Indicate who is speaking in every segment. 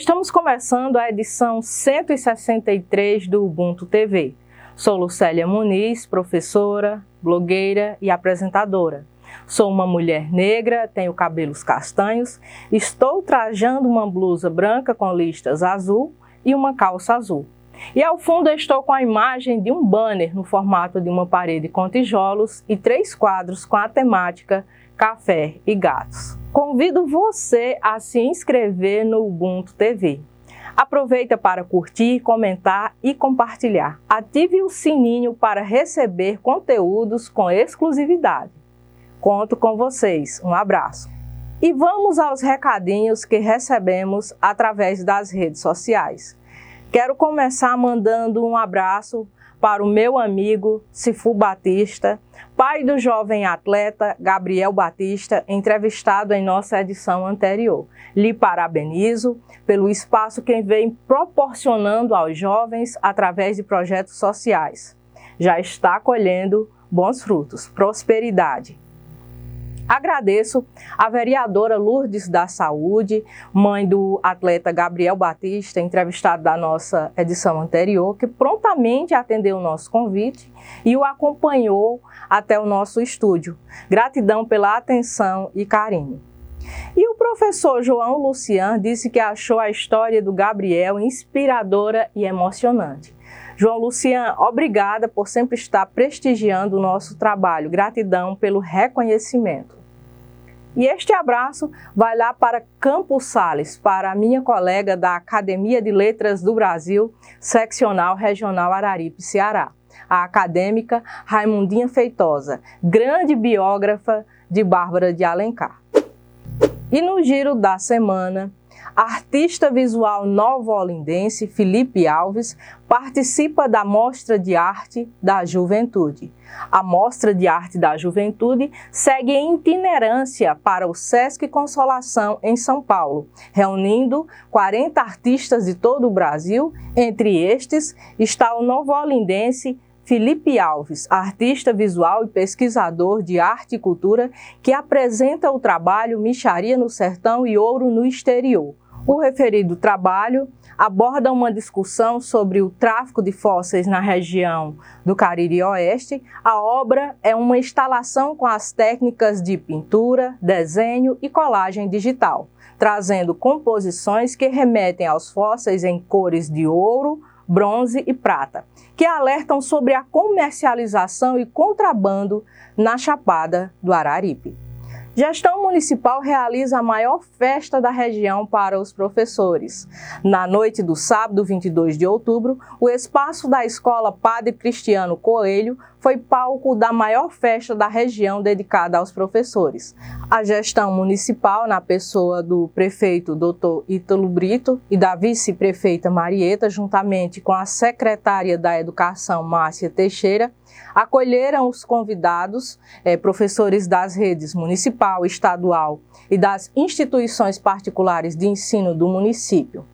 Speaker 1: Estamos começando a edição 163 do Ubuntu TV. Sou Lucélia Muniz, professora, blogueira e apresentadora. Sou uma mulher negra, tenho cabelos castanhos, estou trajando uma blusa branca com listas azul e uma calça azul. E ao fundo estou com a imagem de um banner no formato de uma parede com tijolos e três quadros com a temática café e gatos. Convido você a se inscrever no Ubuntu TV. Aproveita para curtir, comentar e compartilhar. Ative o sininho para receber conteúdos com exclusividade. Conto com vocês. Um abraço. E vamos aos recadinhos que recebemos através das redes sociais. Quero começar mandando um abraço para o meu amigo Cifu Batista, pai do jovem atleta Gabriel Batista, entrevistado em nossa edição anterior. Lhe parabenizo pelo espaço que vem proporcionando aos jovens através de projetos sociais. Já está colhendo bons frutos. Prosperidade. Agradeço a vereadora Lourdes da Saúde, mãe do atleta Gabriel Batista, entrevistado da nossa edição anterior, que prontamente atendeu o nosso convite e o acompanhou até o nosso estúdio. Gratidão pela atenção e carinho. E o professor João Lucian disse que achou a história do Gabriel inspiradora e emocionante. João Lucian, obrigada por sempre estar prestigiando o nosso trabalho. Gratidão pelo reconhecimento. E este abraço vai lá para Campos Sales, para a minha colega da Academia de Letras do Brasil, seccional regional Araripe, Ceará, a acadêmica Raimundinha Feitosa, grande biógrafa de Bárbara de Alencar. E no giro da semana, artista visual novo-olindense Felipe Alves participa da Mostra de Arte da Juventude. A Mostra de Arte da Juventude segue em itinerância para o Sesc Consolação em São Paulo, reunindo 40 artistas de todo o Brasil. Entre estes está o novo-olindense Felipe Alves, artista visual e pesquisador de arte e cultura, que apresenta o trabalho Micharia no Sertão e Ouro no Exterior. O referido trabalho aborda uma discussão sobre o tráfico de fósseis na região do Cariri Oeste. A obra é uma instalação com as técnicas de pintura, desenho e colagem digital, trazendo composições que remetem aos fósseis em cores de ouro, bronze e prata, que alertam sobre a comercialização e contrabando na Chapada do Araripe. Gestão Municipal realiza a maior festa da região para os professores. Na noite do sábado, 22 de outubro, o espaço da Escola Padre Cristiano Coelho foi palco da maior festa da região dedicada aos professores. A gestão municipal, na pessoa do prefeito Dr. Ítalo Brito e da vice-prefeita Marieta, juntamente com a secretária da Educação, Márcia Teixeira, acolheram os convidados, eh, professores das redes municipal, estadual e das instituições particulares de ensino do município,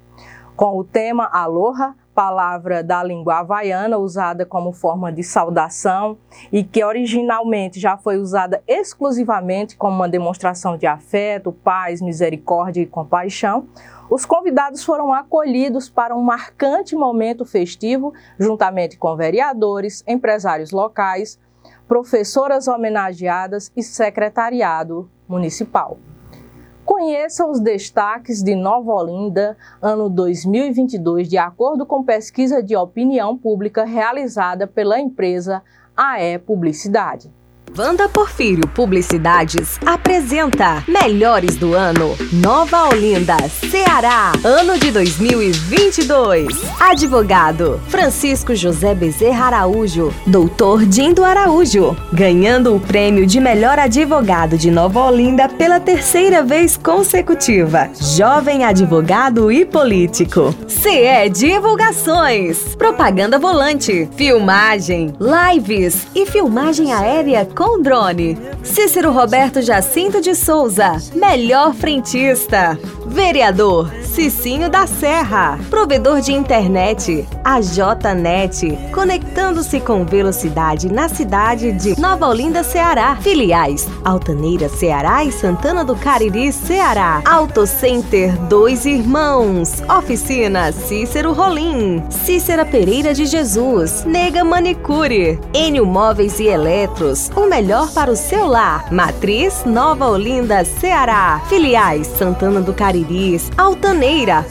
Speaker 1: com o tema Aloha, palavra da língua havaiana usada como forma de saudação e que originalmente já foi usada exclusivamente como uma demonstração de afeto, paz, misericórdia e compaixão. Os convidados foram acolhidos para um marcante momento festivo, juntamente com vereadores, empresários locais, professoras homenageadas e secretariado municipal. Conheça os destaques de Nova Olinda, ano 2022, de acordo com pesquisa de opinião pública realizada pela empresa AE Publicidade.
Speaker 2: Wanda Porfírio Publicidades apresenta Melhores do Ano Nova Olinda, Ceará, ano de 2022. Advogado Francisco José Bezerra Araújo, Doutor Dindo Araújo, ganhando o prêmio de melhor advogado de Nova Olinda pela terceira vez consecutiva. Jovem advogado e político. CE Divulgações, propaganda volante, filmagem, lives e filmagem aérea com com drone. Cícero Roberto Jacinto de Souza, melhor frentista. Vereador Cicinho da Serra. Provedor de internet, a JNet, conectando-se com velocidade na cidade de Nova Olinda, Ceará. Filiais, Altaneira, Ceará e Santana do Cariri, Ceará. Auto Center Dois Irmãos. Oficina Cícero Rolim. Cícera Pereira de Jesus. Nega Manicure. Enio Móveis e Eletros. O melhor para o seu lar. Matriz Nova Olinda, Ceará. Filiais Santana do Cariris, Altaneira,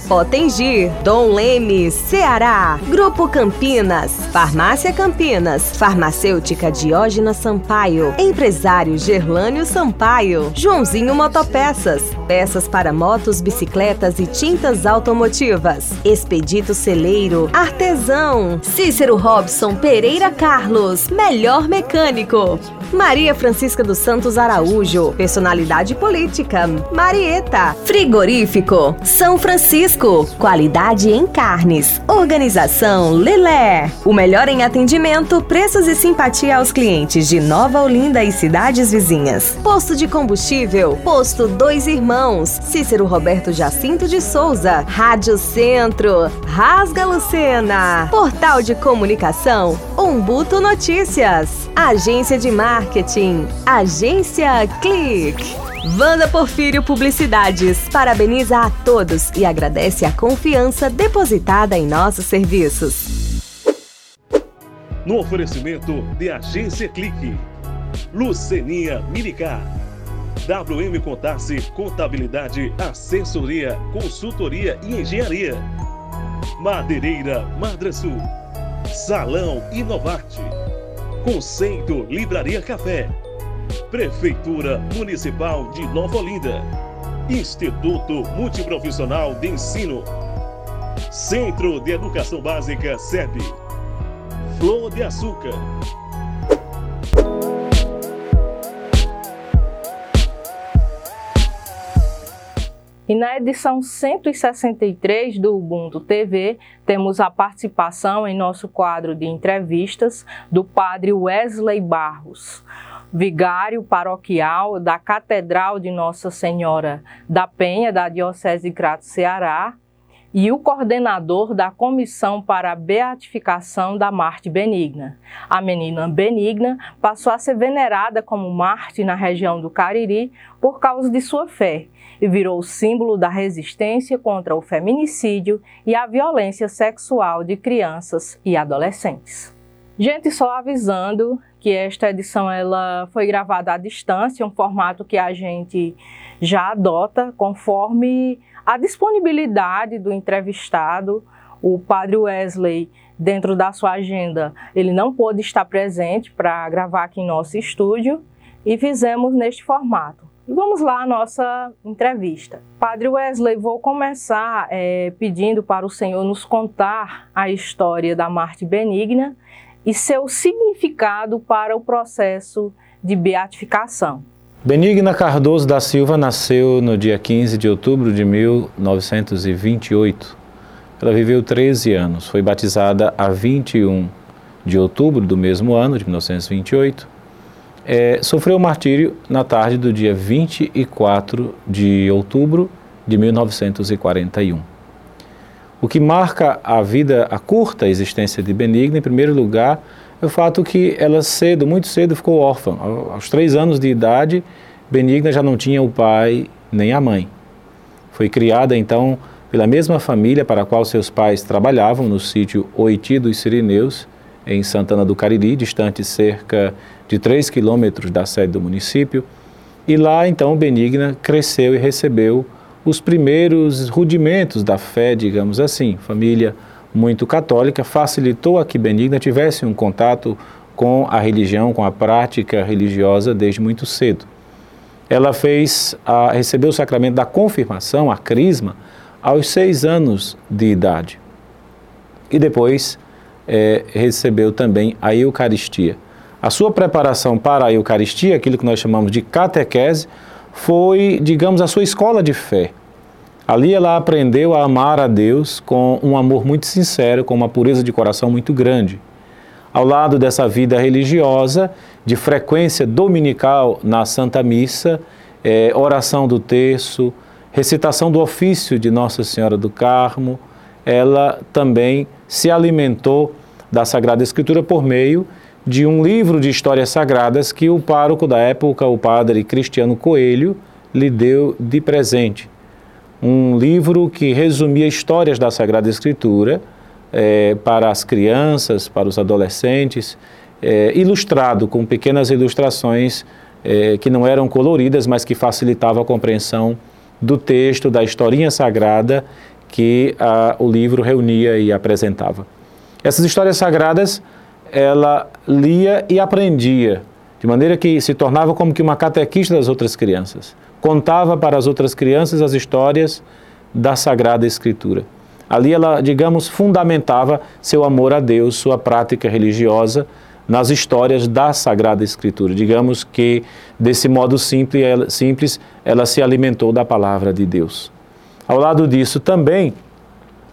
Speaker 2: Potengi, Dom Leme, Ceará. Grupo Campinas, Farmácia Campinas, Farmacêutica Diógena Sampaio, Empresário Gerlânio Sampaio, Joãozinho Motopeças, peças para motos, bicicletas e tintas automotivas. Expedito Celeiro, Artesão, Cícero Robson Pereira Carlos, melhor mecânico. Maria Francisca dos Santos Araújo, personalidade política. Marieta, frigorífico. São Francisco, qualidade em carnes. Organização Lelé. O melhor em atendimento, preços e simpatia aos clientes de Nova Olinda e cidades vizinhas. Posto de combustível, Posto Dois Irmãos, Cícero Roberto Jacinto de Souza, Rádio Centro, Rasga Lucena, Portal de Comunicação, Umbuto Notícias, Agência de Marketing, Agência Clique. Wanda Porfírio Publicidades. Parabeniza a todos e agradece a confiança depositada em nossos serviços.
Speaker 3: No oferecimento de Agência Clique, Luceninha Milicar, WM Contasse Contabilidade, Assessoria, Consultoria e Engenharia, Madeireira Madrasul, Salão Inovarte, Conceito Livraria Café. Prefeitura Municipal de Nova Olinda. Instituto Multiprofissional de Ensino. Centro de Educação Básica SEB. Flor de Açúcar.
Speaker 1: E na edição 163 do Ubuntu TV, temos a participação em nosso quadro de entrevistas do padre Wesley Barros vigário paroquial da Catedral de Nossa Senhora da Penha, da Diocese de Crato, Ceará, e o coordenador da Comissão para a Beatificação da Marte Benigna. A menina Benigna passou a ser venerada como Marte na região do Cariri por causa de sua fé e virou símbolo da resistência contra o feminicídio e a violência sexual de crianças e adolescentes. Gente, só avisando que esta edição ela foi gravada à distância, um formato que a gente já adota conforme a disponibilidade do entrevistado. O padre Wesley, dentro da sua agenda, ele não pôde estar presente para gravar aqui em nosso estúdio e fizemos neste formato. E vamos lá à nossa entrevista. Padre Wesley, vou começar é, pedindo para o Senhor nos contar a história da Marte Benigna e seu significado para o processo de beatificação.
Speaker 4: Benigna Cardoso da Silva nasceu no dia 15 de outubro de 1928. Ela viveu 13 anos, foi batizada a 21 de outubro do mesmo ano, de 1928. É, sofreu martírio na tarde do dia 24 de outubro de 1941. O que marca a vida, a curta existência de Benigna, em primeiro lugar, é o fato que ela cedo, muito cedo, ficou órfã. Aos três anos de idade, Benigna já não tinha o pai nem a mãe. Foi criada, então, pela mesma família para a qual seus pais trabalhavam no sítio Oiti dos Sirineus, em Santana do Cariri, distante cerca de 3 quilômetros da sede do município. E lá, então, Benigna cresceu e recebeu os primeiros rudimentos da fé, digamos assim. Família muito católica facilitou a que Benigna tivesse um contato com a religião, com a prática religiosa desde muito cedo. Ela fez, a, recebeu o sacramento da confirmação, a crisma, aos seis anos de idade. E depois é, recebeu também a Eucaristia. A sua preparação para a Eucaristia, aquilo que nós chamamos de catequese, foi, digamos, a sua escola de fé. Ali ela aprendeu a amar a Deus com um amor muito sincero, com uma pureza de coração muito grande. Ao lado dessa vida religiosa, de frequência dominical na Santa Missa, é, oração do terço, recitação do ofício de Nossa Senhora do Carmo, ela também se alimentou da Sagrada Escritura por meio de um livro de histórias sagradas que o pároco da época, o padre Cristiano Coelho, lhe deu de presente. Um livro que resumia histórias da Sagrada Escritura é, para as crianças, para os adolescentes, é, ilustrado com pequenas ilustrações é, que não eram coloridas, mas que facilitavam a compreensão do texto, da historinha sagrada que a, o livro reunia e apresentava. Essas histórias sagradas ela lia e aprendia, de maneira que se tornava como que uma catequista das outras crianças. Contava para as outras crianças as histórias da Sagrada Escritura. Ali ela, digamos, fundamentava seu amor a Deus, sua prática religiosa nas histórias da Sagrada Escritura. Digamos que, desse modo simples ela, simples, ela se alimentou da palavra de Deus. Ao lado disso, também,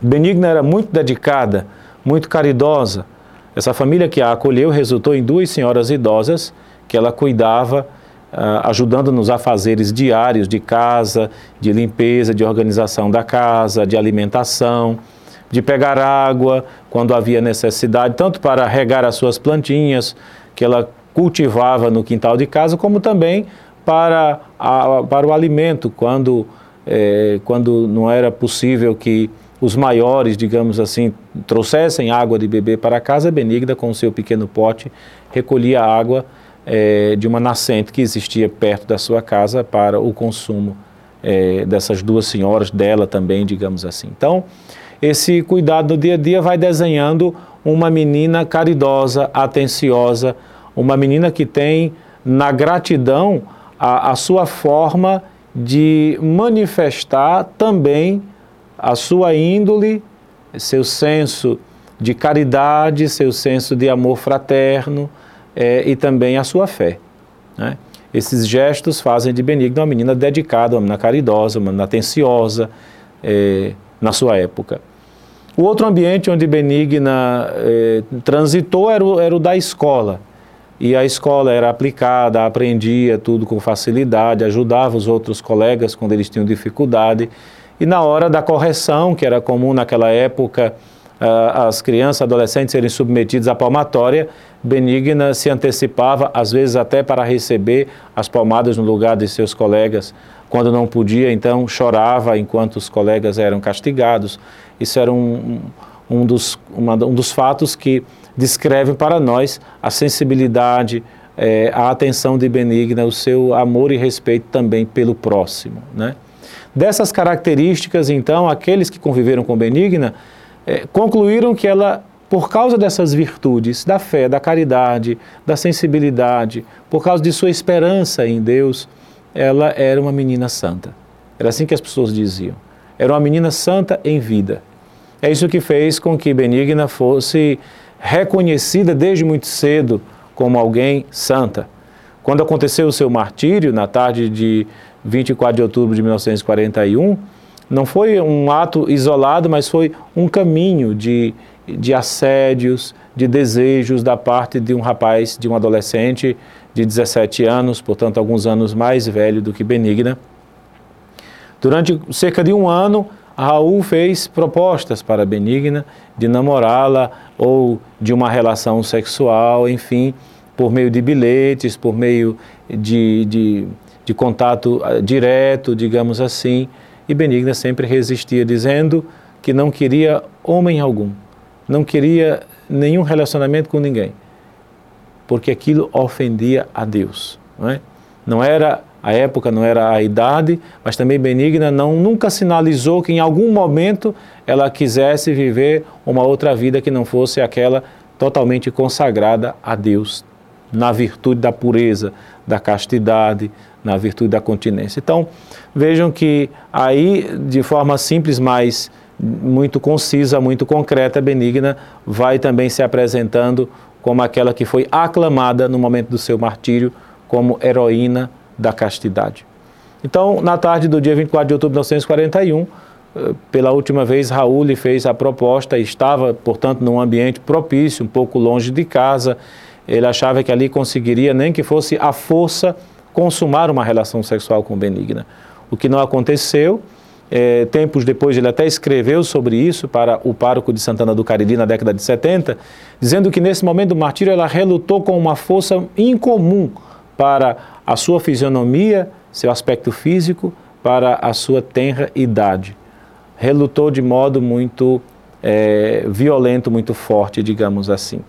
Speaker 4: Benigna era muito dedicada, muito caridosa. Essa família que a acolheu resultou em duas senhoras idosas que ela cuidava, uh, ajudando nos afazeres diários de casa, de limpeza, de organização da casa, de alimentação de pegar água quando havia necessidade, tanto para regar as suas plantinhas que ela cultivava no quintal de casa, como também para, a, para o alimento, quando, é, quando não era possível que os maiores, digamos assim, trouxessem água de beber para casa, Benigna, com o seu pequeno pote, recolhia água é, de uma nascente que existia perto da sua casa para o consumo é, dessas duas senhoras, dela também, digamos assim. Então, esse cuidado no dia a dia vai desenhando uma menina caridosa, atenciosa, uma menina que tem na gratidão a, a sua forma de manifestar também a sua índole, seu senso de caridade, seu senso de amor fraterno é, e também a sua fé. Né? Esses gestos fazem de Benigno uma menina dedicada, uma menina caridosa, uma menina atenciosa é, na sua época. O outro ambiente onde Benigna eh, transitou era o, era o da escola. E a escola era aplicada, aprendia tudo com facilidade, ajudava os outros colegas quando eles tinham dificuldade. E na hora da correção, que era comum naquela época, uh, as crianças, adolescentes serem submetidos à palmatória, Benigna se antecipava, às vezes até para receber as palmadas no lugar de seus colegas. Quando não podia, então chorava enquanto os colegas eram castigados. Isso era um, um, dos, uma, um dos fatos que descreve para nós a sensibilidade, é, a atenção de Benigna, o seu amor e respeito também pelo próximo. Né? Dessas características, então, aqueles que conviveram com Benigna é, concluíram que ela, por causa dessas virtudes, da fé, da caridade, da sensibilidade, por causa de sua esperança em Deus, ela era uma menina santa. Era assim que as pessoas diziam. Era uma menina santa em vida. É isso que fez com que Benigna fosse reconhecida desde muito cedo como alguém santa. Quando aconteceu o seu martírio, na tarde de 24 de outubro de 1941, não foi um ato isolado, mas foi um caminho de, de assédios, de desejos da parte de um rapaz, de um adolescente de 17 anos, portanto, alguns anos mais velho do que Benigna. Durante cerca de um ano, Raul fez propostas para Benigna de namorá-la ou de uma relação sexual, enfim, por meio de bilhetes, por meio de, de, de contato ah, direto, digamos assim. E Benigna sempre resistia, dizendo que não queria homem algum, não queria nenhum relacionamento com ninguém, porque aquilo ofendia a Deus. Não, é? não era a época não era a idade, mas também Benigna não nunca sinalizou que em algum momento ela quisesse viver uma outra vida que não fosse aquela totalmente consagrada a Deus, na virtude da pureza, da castidade, na virtude da continência. Então, vejam que aí, de forma simples, mas muito concisa, muito concreta, Benigna vai também se apresentando como aquela que foi aclamada no momento do seu martírio como heroína da castidade. Então, na tarde do dia 24 de outubro de 1941, eh, pela última vez, Raul lhe fez a proposta e estava, portanto, num ambiente propício, um pouco longe de casa. Ele achava que ali conseguiria, nem que fosse à força, consumar uma relação sexual com Benigna. o que não aconteceu. É, tempos depois ele até escreveu sobre isso para o pároco de Santana do Cariri na década de 70, dizendo que nesse momento do martírio ela relutou com uma força incomum para a sua fisionomia, seu aspecto físico, para a sua tenra idade. Relutou de modo muito é, violento, muito forte, digamos assim.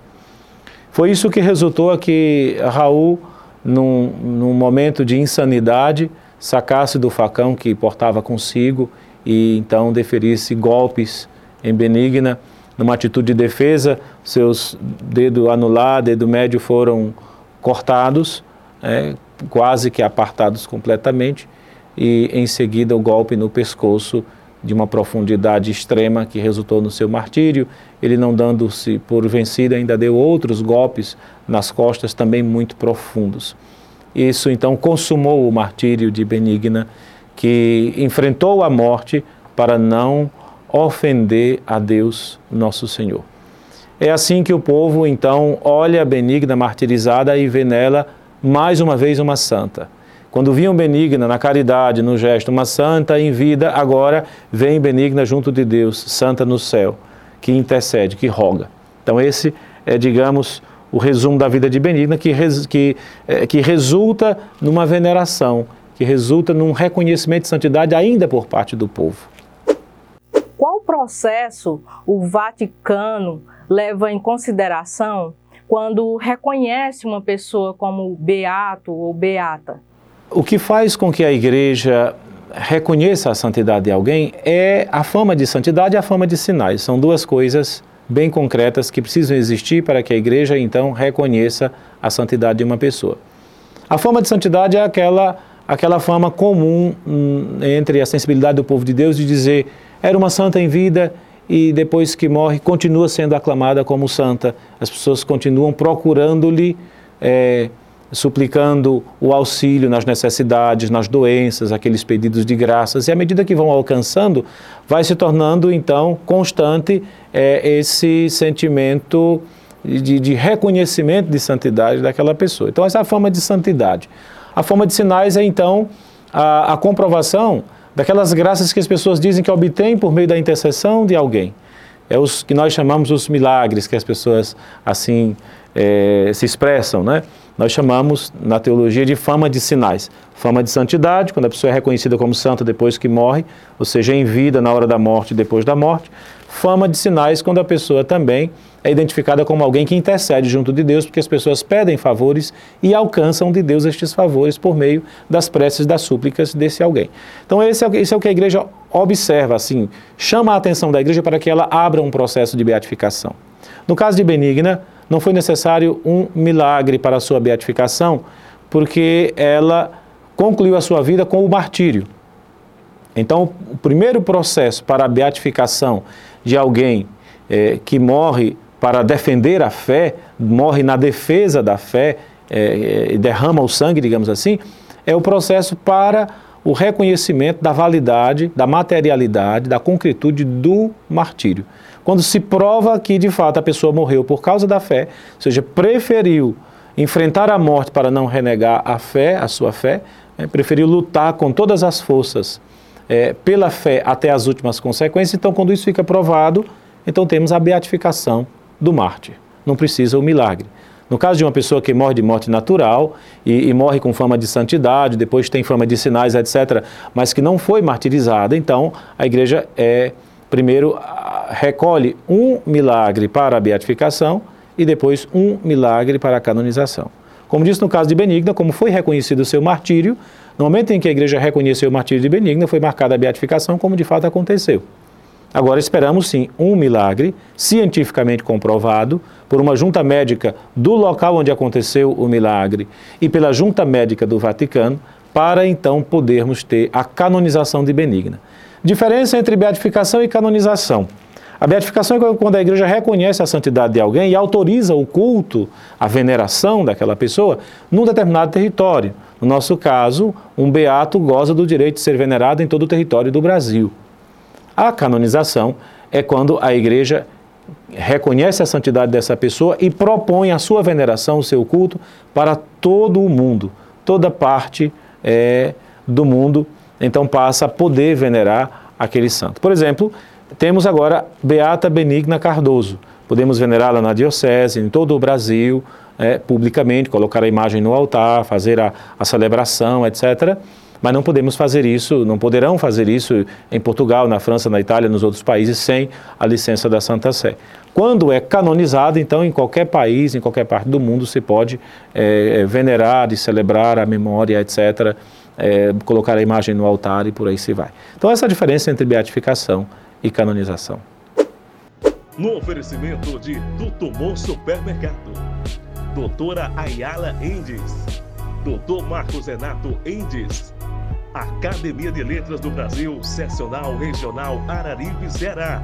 Speaker 4: Foi isso que resultou a que Raul, num, num momento de insanidade, sacasse do facão que portava consigo e então deferisse golpes em Benigna. Numa atitude de defesa, seus dedo anular, dedo médio foram cortados, é, quase que apartados completamente, e em seguida o golpe no pescoço de uma profundidade extrema que resultou no seu martírio. Ele, não dando-se por vencido, ainda deu outros golpes nas costas também muito profundos. Isso então consumou o martírio de Benigna, que enfrentou a morte para não ofender a Deus, nosso Senhor. É assim que o povo então olha a Benigna martirizada e vê nela mais uma vez uma santa. Quando viam Benigna na caridade, no gesto, uma santa em vida, agora vem Benigna junto de Deus, santa no céu, que intercede, que roga. Então, esse é, digamos, o resumo da vida de Benigna, que, res, que, é, que resulta numa veneração, que resulta num reconhecimento de santidade ainda por parte do povo.
Speaker 1: Qual processo o Vaticano leva em consideração quando reconhece uma pessoa como beato ou beata?
Speaker 4: O que faz com que a igreja reconheça a santidade de alguém é a fama de santidade e a fama de sinais. São duas coisas bem concretas que precisam existir para que a igreja então reconheça a santidade de uma pessoa. A fama de santidade é aquela aquela fama comum hum, entre a sensibilidade do povo de Deus de dizer era uma santa em vida e depois que morre continua sendo aclamada como santa. As pessoas continuam procurando-lhe é, suplicando o auxílio nas necessidades, nas doenças, aqueles pedidos de graças, e à medida que vão alcançando, vai se tornando então constante é, esse sentimento de, de, reconhecimento de santidade daquela pessoa. Então, essa é a forma de santidade. A forma de sinais é então a, a comprovação daquelas graças que as pessoas dizem que obtêm por meio da intercessão de alguém. É os que nós chamamos os milagres, que as pessoas assim é, se expressam, né? Nós chamamos na teologia de fama de sinais. Fama de santidade, quando a pessoa é reconhecida como santa depois que morre, ou seja, em vida na hora da morte depois da morte. Fama de sinais, quando a pessoa também é identificada como alguém que intercede junto de Deus, porque as pessoas pedem favores e alcançam de Deus estes favores por meio das preces, das súplicas desse alguém. Então, esse é, esse é o que a igreja observa, assim, chama a atenção da igreja para que ela abra um processo de beatificação. No caso de Benigna, não foi necessário um milagre para a sua beatificação, porque ela concluiu a sua vida com o martírio. Então, o primeiro processo para a beatificação de alguém é, que morre para defender a fé, morre na defesa da fé é, e derrama o sangue, digamos assim, é o processo para o reconhecimento da validade, da materialidade, da concretude do martírio quando se prova que de fato a pessoa morreu por causa da fé, ou seja, preferiu enfrentar a morte para não renegar a fé, a sua fé, né, preferiu lutar com todas as forças é, pela fé até as últimas consequências. Então, quando isso fica provado, então temos a beatificação do mártir. Não precisa o milagre. No caso de uma pessoa que morre de morte natural e, e, morre com fama de santidade, depois tem fama de sinais, etc., mas que não foi martirizada, então a igreja é primeiro recolhe um milagre para a beatificação e depois um milagre para a canonização. Como disse no caso de Benigna, como foi reconhecido o seu martírio, no momento em que a igreja reconheceu o martírio de Benigna, foi marcada a beatificação, como de fato aconteceu. Agora esperamos sim um milagre cientificamente comprovado por uma junta médica do local onde aconteceu o milagre e pela junta médica do Vaticano, para então podermos ter a canonização de Benigna. Diferença entre beatificação e canonização. A beatificação é quando a igreja reconhece a santidade de alguém e autoriza o culto, a veneração daquela pessoa num determinado território. No nosso caso, um beato goza do direito de ser venerado em todo o território do Brasil. A canonização é quando a igreja reconhece a santidade dessa pessoa e propõe a sua veneração, o seu culto, para todo o mundo, toda parte é, do mundo então passa a poder venerar aquele santo. Por exemplo, temos agora Beata Benigna Cardoso. Podemos venerá-la na diocese, em todo o Brasil, é, publicamente, colocar a imagem no altar, fazer a, a celebração, etc. Mas não podemos fazer isso, não poderão fazer isso em Portugal, na França, na Itália, nos outros países, sem a licença da Santa Sé. Quando é canonizado, então, em qualquer país, em qualquer parte do mundo, se pode é, venerar e celebrar a memória, etc., é, colocar a imagem no altar e por aí se vai. Então, essa é a diferença entre beatificação e canonização.
Speaker 3: No oferecimento de Tutumon Supermercado, Doutora Ayala Endes, Doutor Marcos Renato Endes, Academia de Letras do Brasil, Seccional Regional Araripe, Ceará,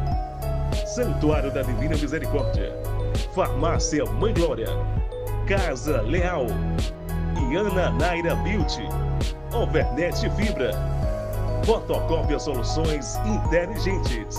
Speaker 3: Santuário da Divina Misericórdia, Farmácia Mãe Glória, Casa Leal e Ana Naira Beauty, Overnet Fibra, Fotocópia Soluções Inteligentes.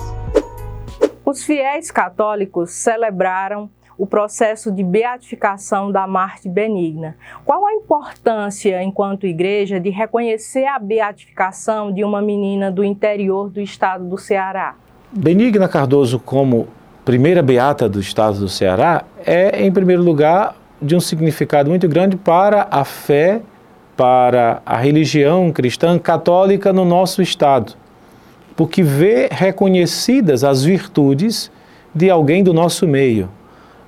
Speaker 1: Os fiéis católicos celebraram o processo de beatificação da Marte Benigna. Qual a importância, enquanto igreja, de reconhecer a beatificação de uma menina do interior do estado do Ceará?
Speaker 4: Benigna Cardoso, como primeira beata do estado do Ceará, é, em primeiro lugar, de um significado muito grande para a fé para a religião cristã católica no nosso Estado, porque vê reconhecidas as virtudes de alguém do nosso meio.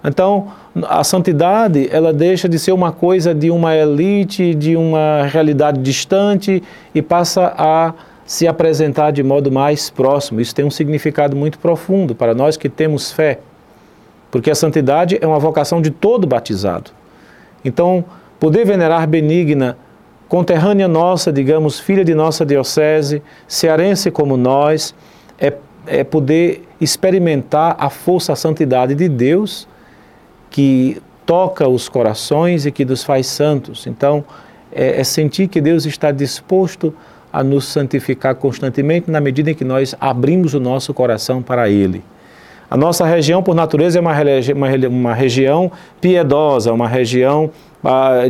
Speaker 4: Então, a santidade, ela deixa de ser uma coisa de uma elite, de uma realidade distante e passa a se apresentar de modo mais próximo. Isso tem um significado muito profundo para nós que temos fé, porque a santidade é uma vocação de todo batizado. Então, poder venerar benigna conterrânea nossa, digamos, filha de nossa diocese, cearense como nós, é, é poder experimentar a força, a santidade de Deus que toca os corações e que nos faz santos. Então, é, é sentir que Deus está disposto a nos santificar constantemente na medida em que nós abrimos o nosso coração para Ele. A nossa região, por natureza, é uma, uma, uma região piedosa, uma região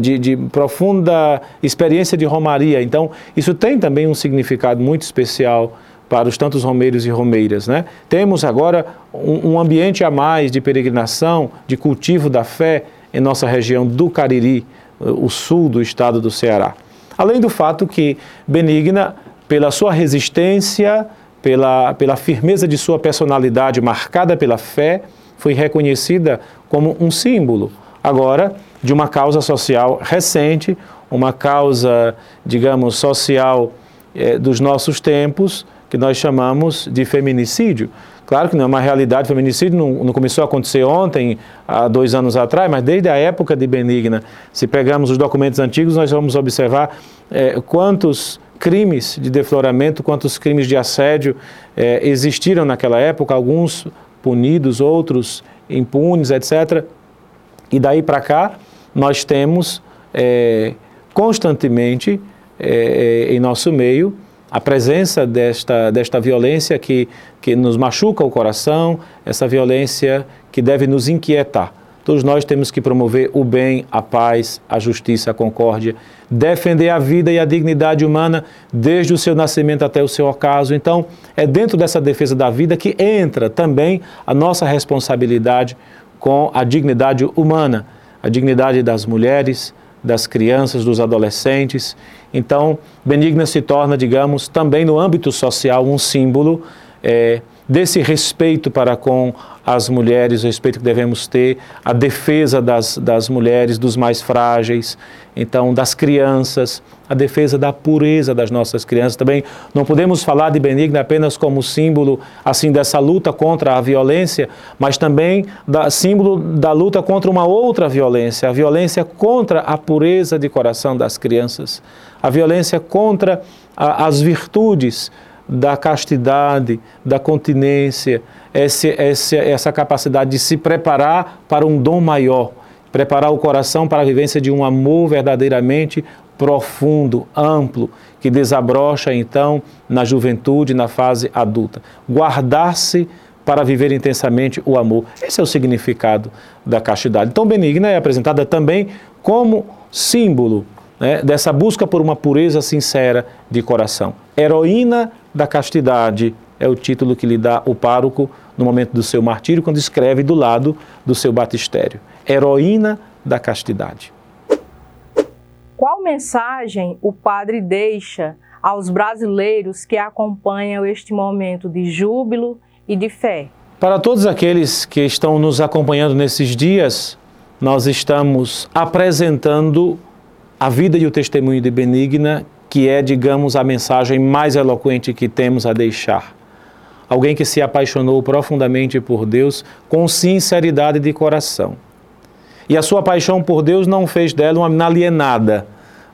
Speaker 4: de, de, profunda experiência de romaria. Então, isso tem também um significado muito especial para os tantos romeiros e romeiras. Né? Temos agora um, um ambiente a mais de peregrinação, de cultivo da fé em nossa região do Cariri, o sul do estado do Ceará. Além do fato que Benigna, pela sua resistência, pela, pela firmeza de sua personalidade marcada pela fé, foi reconhecida como um símbolo, agora, de uma causa social recente, uma causa, digamos, social eh, dos nossos tempos, que nós chamamos de feminicídio. Claro que não é uma realidade, feminicídio não, não, começou a acontecer ontem, há dois anos atrás, mas desde a época de Benigna, se pegarmos os documentos antigos, nós vamos observar eh, quantos crimes de defloramento, quantos crimes de assédio eh, existiram naquela época, alguns punidos, outros impunes, etc. E daí para cá, nós temos eh, constantemente eh, em nosso meio a presença desta, desta violência que, que nos machuca o coração, essa violência que deve nos inquietar. Todos nós temos que promover o bem, a paz, a justiça, a concórdia, defender a vida e a dignidade humana desde o seu nascimento até o seu ocaso. Então, é dentro dessa defesa da vida que entra também a nossa responsabilidade com a dignidade humana, a dignidade das mulheres, das crianças, dos adolescentes. Então, Benigna se torna, digamos, também no âmbito social um símbolo. É, desse respeito para com as mulheres, o respeito que devemos ter, a defesa das, das mulheres, dos mais frágeis, então das crianças, a defesa da pureza das nossas crianças. Também não podemos falar de Benigna apenas como símbolo assim dessa luta contra a violência, mas também da símbolo da luta contra uma outra violência, a violência contra a pureza de coração das crianças, a violência contra a, as virtudes da castidade, da continência, esse, esse, essa capacidade de se preparar para um dom maior, preparar o coração para a vivência de um amor verdadeiramente profundo, amplo, que desabrocha então na juventude, na fase adulta. Guardar-se para viver intensamente o amor. Esse é o significado da castidade. Então, benigna é apresentada também como símbolo né, dessa busca por uma pureza sincera de coração. Heroína da castidade é o título que lhe dá o pároco no momento do seu martírio, quando escreve do lado do seu batistério. Heroína da castidade.
Speaker 1: Qual mensagem o padre deixa aos brasileiros que acompanham este momento de júbilo e de fé?
Speaker 4: Para todos aqueles que estão nos acompanhando nesses dias, nós estamos apresentando a vida e o testemunho de Benigna, que é, digamos, a mensagem mais eloquente que temos a deixar. Alguém que se apaixonou profundamente por Deus com sinceridade de coração. E a sua paixão por Deus não fez dela uma alienada,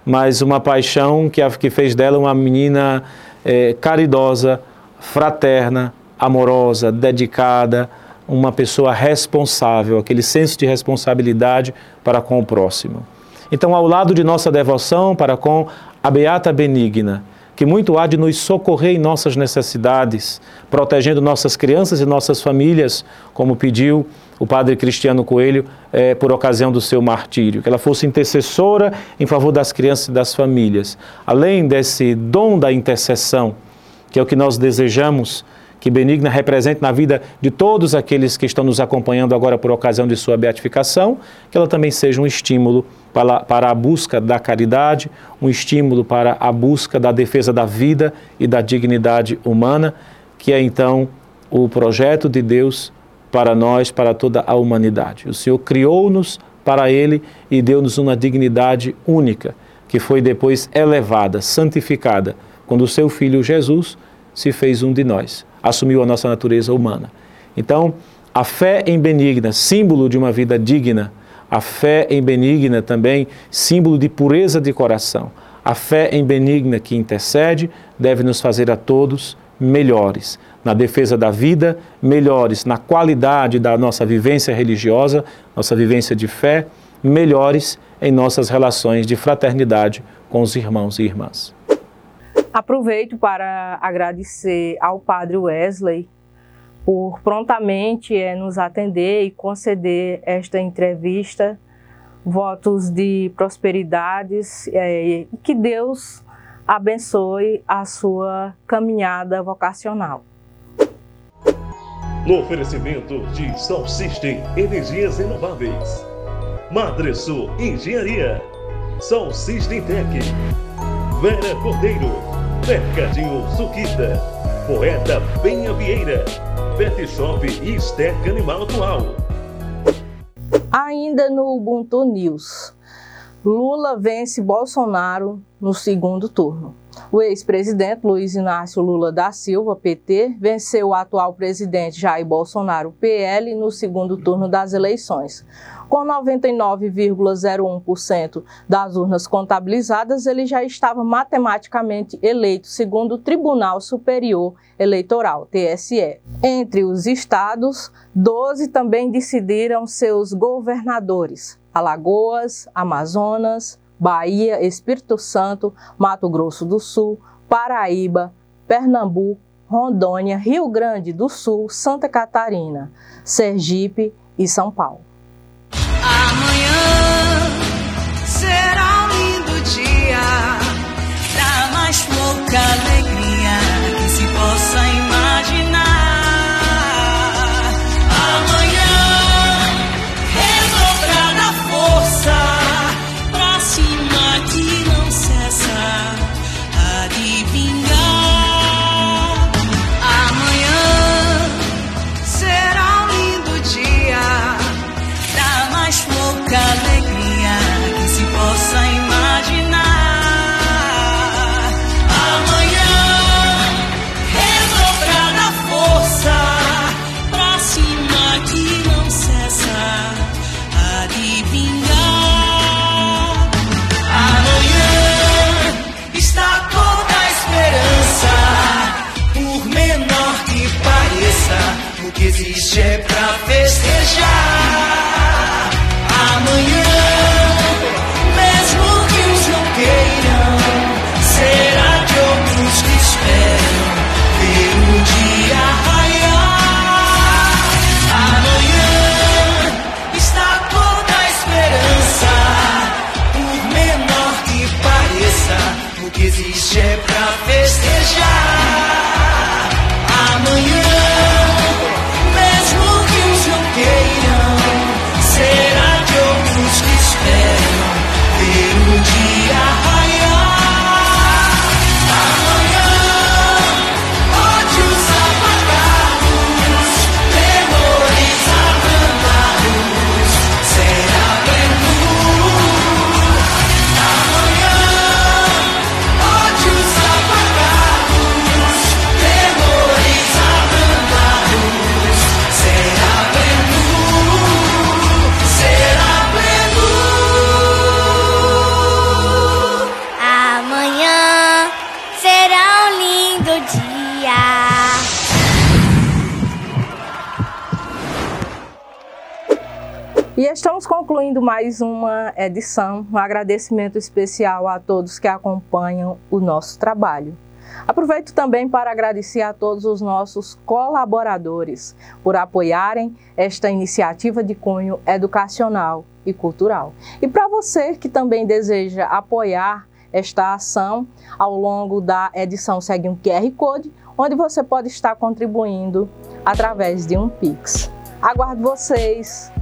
Speaker 4: mas uma paixão que, a, que fez dela uma menina é, caridosa, fraterna, amorosa, dedicada, uma pessoa responsável, aquele senso de responsabilidade para com o próximo. Então, ao lado de nossa devoção para com a Beata Benigna, que muito há de nos socorrer em nossas necessidades, protegendo nossas crianças e nossas famílias, como pediu o padre Cristiano Coelho eh, por ocasião do seu martírio, que ela fosse intercessora em favor das crianças e das famílias. Além desse dom da intercessão, que é o que nós desejamos que Benigna represente na vida de todos aqueles que estão nos acompanhando agora por ocasião de sua beatificação, que ela também seja um estímulo para, para a busca da caridade, um estímulo para a busca da defesa da vida e da dignidade humana, que é então o projeto de Deus para nós, para toda a humanidade. O Senhor criou-nos para Ele e deu-nos uma dignidade única, que foi depois elevada, santificada, quando o seu Filho Jesus se fez um de nós assumiu a nossa natureza humana. Então, a fé em benigna, símbolo de uma vida digna, a fé em benigna também, símbolo de pureza de coração. A fé em benigna que intercede deve nos fazer a todos melhores na defesa da vida, melhores na qualidade da nossa vivência religiosa, nossa vivência de fé, melhores em nossas relações de fraternidade com os irmãos e irmãs.
Speaker 1: Aproveito para agradecer ao Padre Wesley por prontamente é, nos atender e conceder esta entrevista. Votos de prosperidades é, e que Deus abençoe a sua caminhada vocacional.
Speaker 3: No oferecimento de Sol System Energias Renováveis, Madresul Engenharia, Sol System Tech, Vera Cordeiro. Mercadinho Suquita, Poeta Penha Vieira, Pet Shop e Esteca Animal Atual.
Speaker 1: Ainda no Ubuntu News, Lula vence Bolsonaro no segundo turno. O ex-presidente Luiz Inácio Lula da Silva, PT, venceu o atual presidente Jair Bolsonaro, PL, no segundo turno das eleições. Com 99,01% das urnas contabilizadas, ele já estava matematicamente eleito, segundo o Tribunal Superior Eleitoral, TSE. Entre os estados, 12 também decidiram seus governadores: Alagoas, Amazonas, Bahia, Espírito Santo, Mato Grosso do Sul, Paraíba, Pernambuco, Rondônia, Rio Grande do Sul, Santa Catarina, Sergipe e São Paulo.
Speaker 5: Mais
Speaker 1: E estamos concluindo mais uma edição. Um agradecimento especial a todos que acompanham o nosso trabalho. Aproveito também para agradecer a todos os nossos colaboradores por apoiarem esta iniciativa de cunho educacional e cultural. E para você que também deseja apoiar esta ação, ao longo da edição segue um QR Code, onde você pode estar contribuindo através de um Pix. Aguardo vocês!